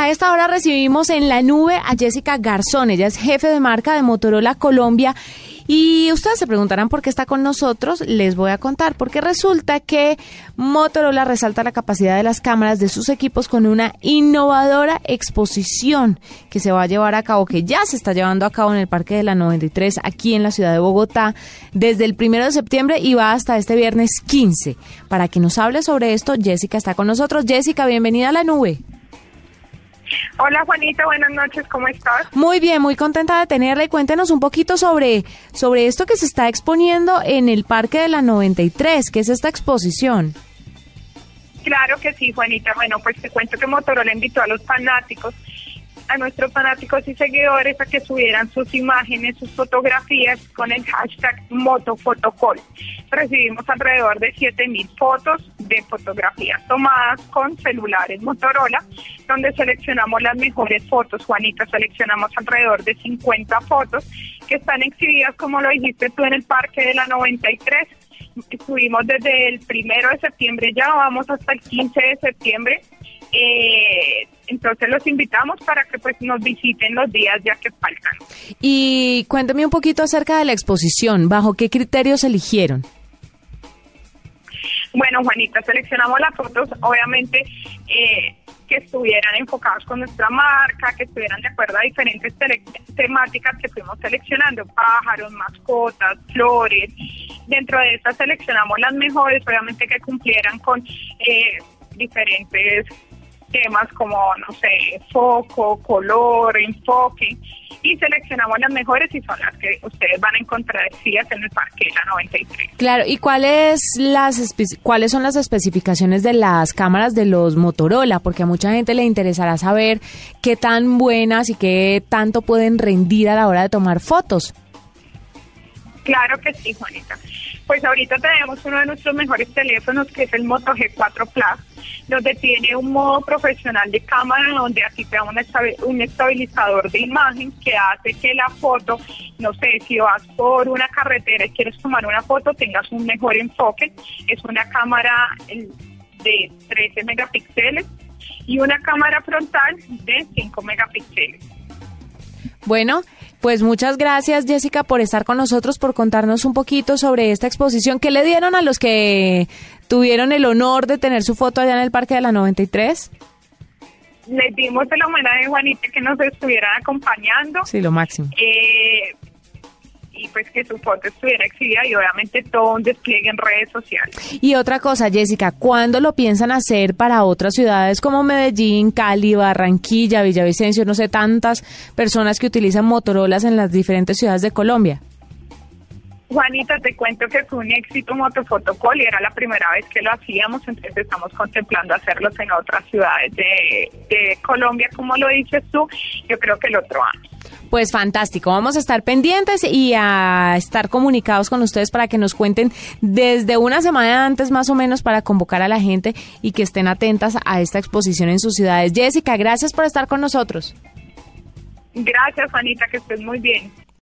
A esta hora recibimos en la nube a Jessica Garzón. Ella es jefe de marca de Motorola Colombia. Y ustedes se preguntarán por qué está con nosotros. Les voy a contar. Porque resulta que Motorola resalta la capacidad de las cámaras de sus equipos con una innovadora exposición que se va a llevar a cabo, que ya se está llevando a cabo en el Parque de la 93 aquí en la ciudad de Bogotá desde el primero de septiembre y va hasta este viernes 15. Para que nos hable sobre esto, Jessica está con nosotros. Jessica, bienvenida a la nube. Hola Juanita, buenas noches, ¿cómo estás? Muy bien, muy contenta de tenerla y cuéntenos un poquito sobre, sobre esto que se está exponiendo en el Parque de la 93, que es esta exposición. Claro que sí, Juanita. Bueno, pues te cuento que Motorola invitó a los fanáticos a nuestros fanáticos y seguidores a que subieran sus imágenes, sus fotografías con el hashtag MotoFotocall. Recibimos alrededor de 7.000 fotos de fotografías tomadas con celulares Motorola, donde seleccionamos las mejores fotos. Juanita, seleccionamos alrededor de 50 fotos que están exhibidas, como lo dijiste tú, en el Parque de la 93 estuvimos desde el primero de septiembre ya, vamos hasta el 15 de septiembre. Eh, entonces los invitamos para que pues nos visiten los días ya que faltan. Y cuéntame un poquito acerca de la exposición, ¿bajo qué criterios eligieron? Bueno, Juanita, seleccionamos las fotos, obviamente, eh, que estuvieran enfocadas con nuestra marca, que estuvieran de acuerdo a diferentes temáticas que fuimos seleccionando, pájaros, mascotas, flores. Dentro de estas seleccionamos las mejores, obviamente que cumplieran con eh, diferentes temas como, no sé, foco, color, enfoque, y seleccionamos las mejores y son las que ustedes van a encontrar en el Parque de la 93. Claro, ¿y cuáles las cuáles son las especificaciones de las cámaras de los Motorola? Porque a mucha gente le interesará saber qué tan buenas y qué tanto pueden rendir a la hora de tomar fotos. Claro que sí, Juanita. Pues ahorita tenemos uno de nuestros mejores teléfonos que es el Moto G4 Plus, donde tiene un modo profesional de cámara, donde aquí te da un estabilizador de imagen que hace que la foto, no sé, si vas por una carretera y quieres tomar una foto, tengas un mejor enfoque. Es una cámara de 13 megapíxeles y una cámara frontal de 5 megapíxeles. Bueno, pues muchas gracias Jessica por estar con nosotros, por contarnos un poquito sobre esta exposición. ¿Qué le dieron a los que tuvieron el honor de tener su foto allá en el Parque de la 93? Les dimos el homenaje a Juanita que nos estuvieran acompañando. Sí, lo máximo. Eh, y pues que su foto estuviera exhibida y obviamente todo un despliegue en redes sociales. Y otra cosa, Jessica, ¿cuándo lo piensan hacer para otras ciudades como Medellín, Cali, Barranquilla, Villavicencio, no sé, tantas personas que utilizan Motorolas en las diferentes ciudades de Colombia? Juanita, te cuento que fue un éxito Motofotocol y era la primera vez que lo hacíamos, entonces estamos contemplando hacerlos en otras ciudades de, de Colombia, como lo dices tú, yo creo que el otro año. Pues fantástico, vamos a estar pendientes y a estar comunicados con ustedes para que nos cuenten desde una semana antes más o menos para convocar a la gente y que estén atentas a esta exposición en sus ciudades. Jessica, gracias por estar con nosotros. Gracias, Juanita, que estés muy bien.